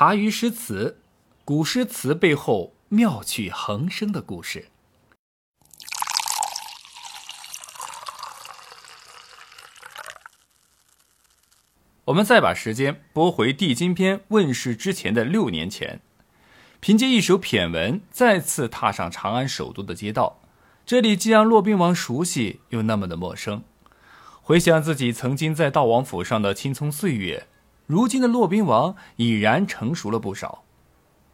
茶余诗词，古诗词背后妙趣横生的故事。我们再把时间拨回《地经篇》问世之前的六年前，凭借一首骈文，再次踏上长安首都的街道。这里既让骆宾王熟悉，又那么的陌生。回想自己曾经在道王府上的青葱岁月，如今的骆宾王已然成熟了不少。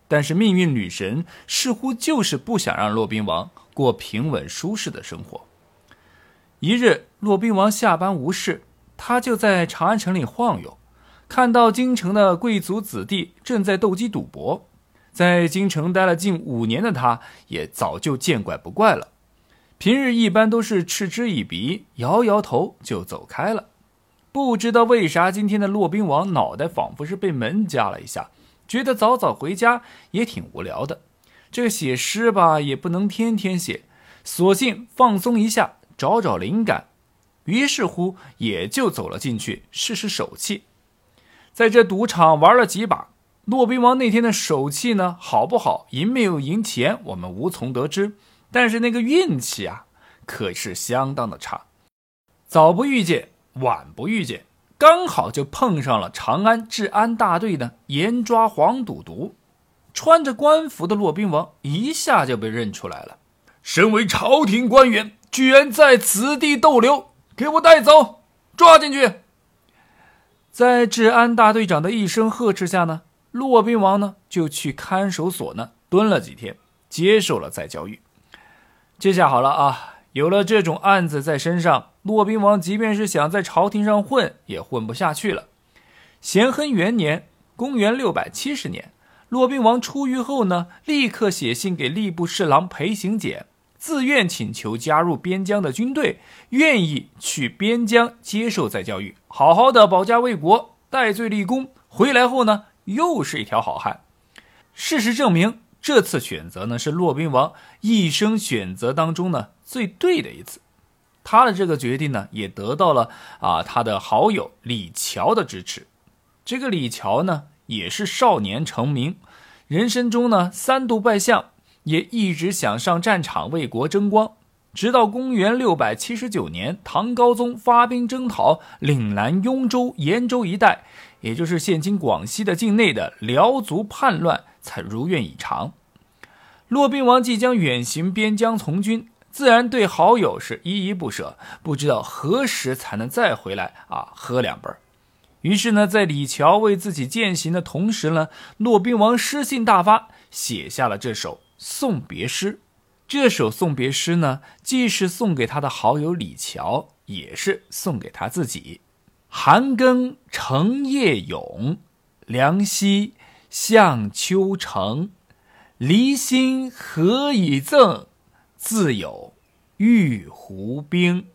但是命运女神似乎就是不想让骆宾王过平稳舒适的生活。一日，骆宾王下班无事。他就在长安城里晃悠，看到京城的贵族子弟正在斗鸡赌博。在京城待了近五年的他，也早就见怪不怪了。平日一般都是嗤之以鼻，摇摇头就走开了。不知道为啥，今天的骆宾王脑袋仿佛是被门夹了一下，觉得早早回家也挺无聊的。这写诗吧，也不能天天写，索性放松一下，找找灵感。于是乎，也就走了进去试试手气。在这赌场玩了几把，骆宾王那天的手气呢，好不好，赢没有赢钱，我们无从得知。但是那个运气啊，可是相当的差。早不遇见，晚不遇见，刚好就碰上了长安治安大队的严抓黄赌毒。穿着官服的骆宾王一下就被认出来了，身为朝廷官员，居然在此地逗留。给我带走，抓进去！在治安大队长的一声呵斥下呢，骆宾王呢就去看守所呢蹲了几天，接受了再教育。这下好了啊，有了这种案子在身上，骆宾王即便是想在朝廷上混，也混不下去了。咸亨元年（公元六百七十年），骆宾王出狱后呢，立刻写信给吏部侍郎裴行俭。自愿请求加入边疆的军队，愿意去边疆接受再教育，好好的保家卫国、戴罪立功。回来后呢，又是一条好汉。事实证明，这次选择呢是骆宾王一生选择当中呢最对的一次。他的这个决定呢，也得到了啊他的好友李峤的支持。这个李峤呢，也是少年成名，人生中呢三度拜相。也一直想上战场为国争光，直到公元六百七十九年，唐高宗发兵征讨岭南雍州、延州一带，也就是现今广西的境内的辽族叛乱，才如愿以偿。骆宾王即将远行边疆从军，自然对好友是依依不舍，不知道何时才能再回来啊，喝两杯。于是呢，在李峤为自己践行的同时呢，骆宾王诗兴大发，写下了这首。送别诗，这首送别诗呢，既是送给他的好友李峤，也是送给他自己。寒更成夜永，凉溪向秋城。离心何以赠？自有玉壶冰。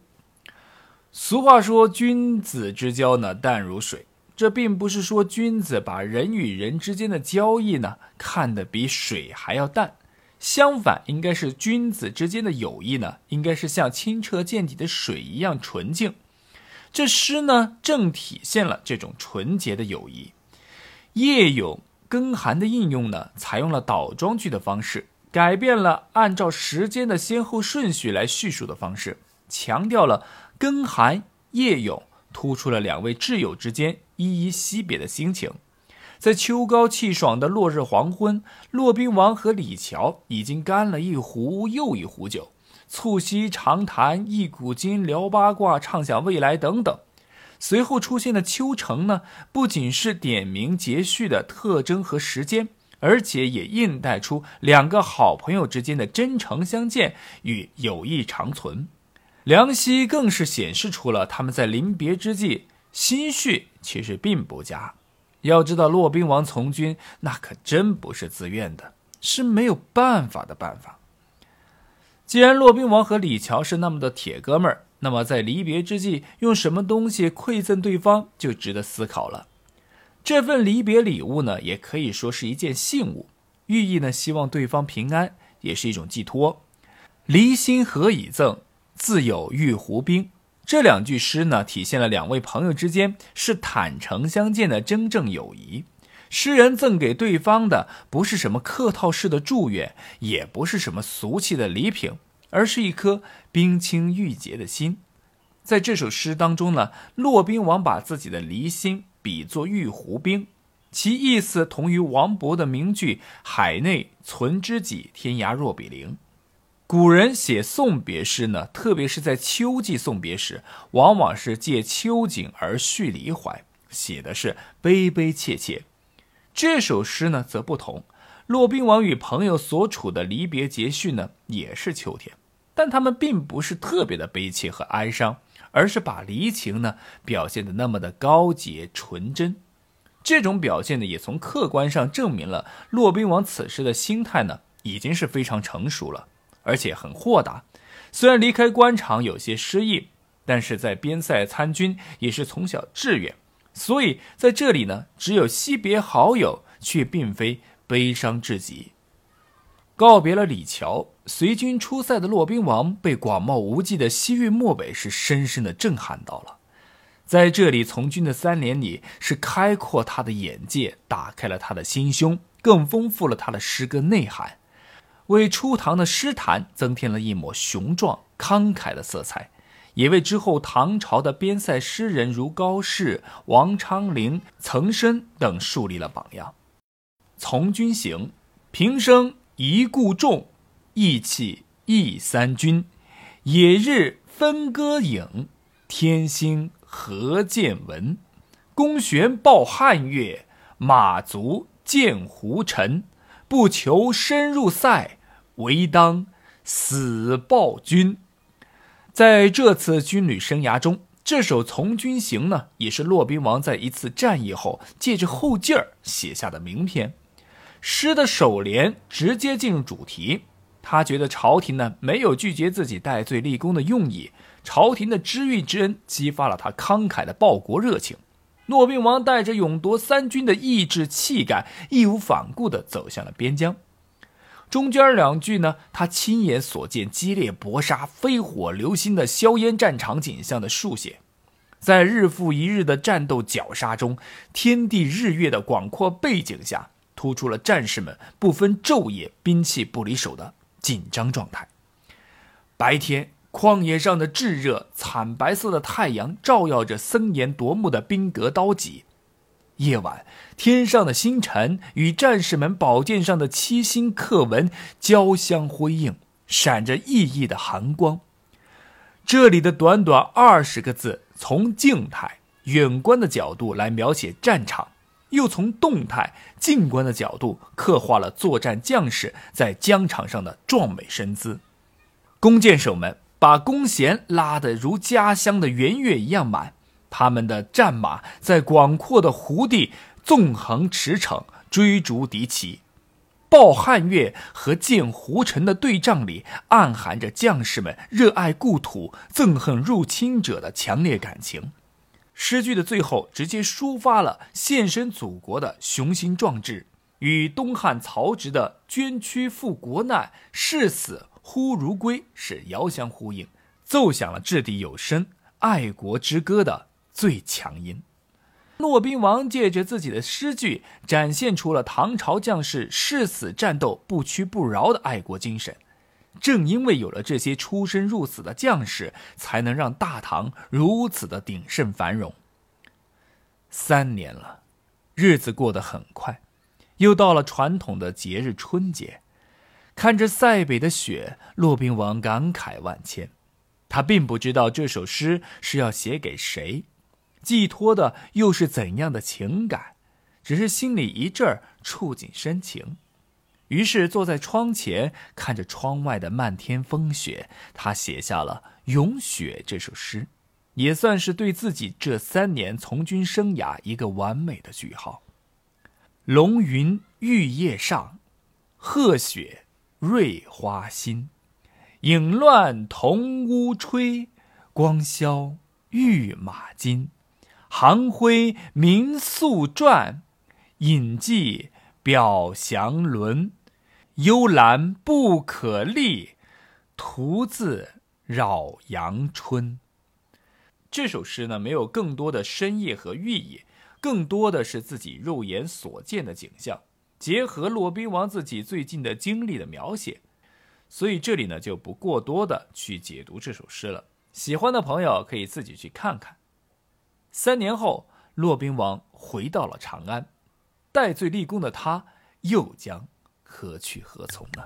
俗话说，君子之交呢，淡如水。这并不是说君子把人与人之间的交易呢，看得比水还要淡。相反，应该是君子之间的友谊呢，应该是像清澈见底的水一样纯净。这诗呢，正体现了这种纯洁的友谊。夜咏更寒的应用呢，采用了倒装句的方式，改变了按照时间的先后顺序来叙述的方式，强调了更寒夜咏，突出了两位挚友之间依依惜别的心情。在秋高气爽的落日黄昏，骆宾王和李峤已经干了一壶又一壶酒，促膝长谈一古今，聊八卦，畅想未来等等。随后出现的秋城呢，不仅是点名节序的特征和时间，而且也印带出两个好朋友之间的真诚相见与友谊长存。梁溪更是显示出了他们在临别之际心绪其实并不佳。要知道，骆宾王从军那可真不是自愿的，是没有办法的办法。既然骆宾王和李峤是那么的铁哥们儿，那么在离别之际，用什么东西馈赠对方就值得思考了。这份离别礼物呢，也可以说是一件信物，寓意呢希望对方平安，也是一种寄托。离心何以赠？自有玉壶冰。这两句诗呢，体现了两位朋友之间是坦诚相见的真正友谊。诗人赠给对方的不是什么客套式的祝愿，也不是什么俗气的礼品，而是一颗冰清玉洁的心。在这首诗当中呢，骆宾王把自己的离心比作玉壶冰，其意思同于王勃的名句“海内存知己，天涯若比邻”。古人写送别诗呢，特别是在秋季送别时，往往是借秋景而叙离怀，写的是悲悲切切。这首诗呢则不同，骆宾王与朋友所处的离别节序呢也是秋天，但他们并不是特别的悲切和哀伤，而是把离情呢表现的那么的高洁纯真。这种表现呢，也从客观上证明了骆宾王此时的心态呢已经是非常成熟了。而且很豁达，虽然离开官场有些失意，但是在边塞参军也是从小志愿，所以在这里呢，只有惜别好友，却并非悲伤至极。告别了李峤，随军出塞的骆宾王被广袤无际的西域漠北是深深的震撼到了，在这里从军的三年里，是开阔他的眼界，打开了他的心胸，更丰富了他的诗歌内涵。为初唐的诗坛增添了一抹雄壮慷慨的色彩，也为之后唐朝的边塞诗人如高适、王昌龄、岑参等树立了榜样。从军行，平生一顾众，意气忆三军。野日分歌影，天星何见闻？弓弦抱汉月，马足见胡尘。不求深入塞。唯当死报君。在这次军旅生涯中，这首《从军行》呢，也是骆宾王在一次战役后借着后劲儿写下的名篇。诗的首联直接进入主题，他觉得朝廷呢没有拒绝自己戴罪立功的用意，朝廷的知遇之恩激发了他慷慨的报国热情。骆宾王带着勇夺三军的意志气概，义无反顾地走向了边疆。中间两句呢，他亲眼所见激烈搏杀、飞火流星的硝烟战场景象的书写，在日复一日的战斗绞杀中，天地日月的广阔背景下，突出了战士们不分昼夜、兵器不离手的紧张状态。白天，旷野上的炙热、惨白色的太阳照耀着森严夺目的兵戈刀戟。夜晚，天上的星辰与战士们宝剑上的七星刻纹交相辉映，闪着熠熠的寒光。这里的短短二十个字，从静态远观的角度来描写战场，又从动态静观的角度刻画了作战将士在疆场上的壮美身姿。弓箭手们把弓弦拉得如家乡的圆月一样满。他们的战马在广阔的湖地纵横驰骋，追逐敌骑。抱汉月和见胡尘的对仗里，暗含着将士们热爱故土、憎恨入侵者的强烈感情。诗句的最后，直接抒发了献身祖国的雄心壮志，与东汉曹植的“捐躯赴国难，视死忽如归”是遥相呼应，奏响了掷地有声、爱国之歌的。最强音，骆宾王借着自己的诗句，展现出了唐朝将士誓死战斗、不屈不挠的爱国精神。正因为有了这些出生入死的将士，才能让大唐如此的鼎盛繁荣。三年了，日子过得很快，又到了传统的节日春节。看着塞北的雪，骆宾王感慨万千。他并不知道这首诗是要写给谁。寄托的又是怎样的情感？只是心里一阵儿触景生情，于是坐在窗前看着窗外的漫天风雪，他写下了《咏雪》这首诗，也算是对自己这三年从军生涯一个完美的句号。龙云玉叶上，鹤雪瑞花新。影乱铜屋吹，光消玉马金。行辉明宿传，隐迹表祥伦。幽兰不可立，徒自扰阳春。这首诗呢，没有更多的深意和寓意，更多的是自己肉眼所见的景象，结合骆宾王自己最近的经历的描写，所以这里呢就不过多的去解读这首诗了。喜欢的朋友可以自己去看看。三年后，骆宾王回到了长安，戴罪立功的他又将何去何从呢？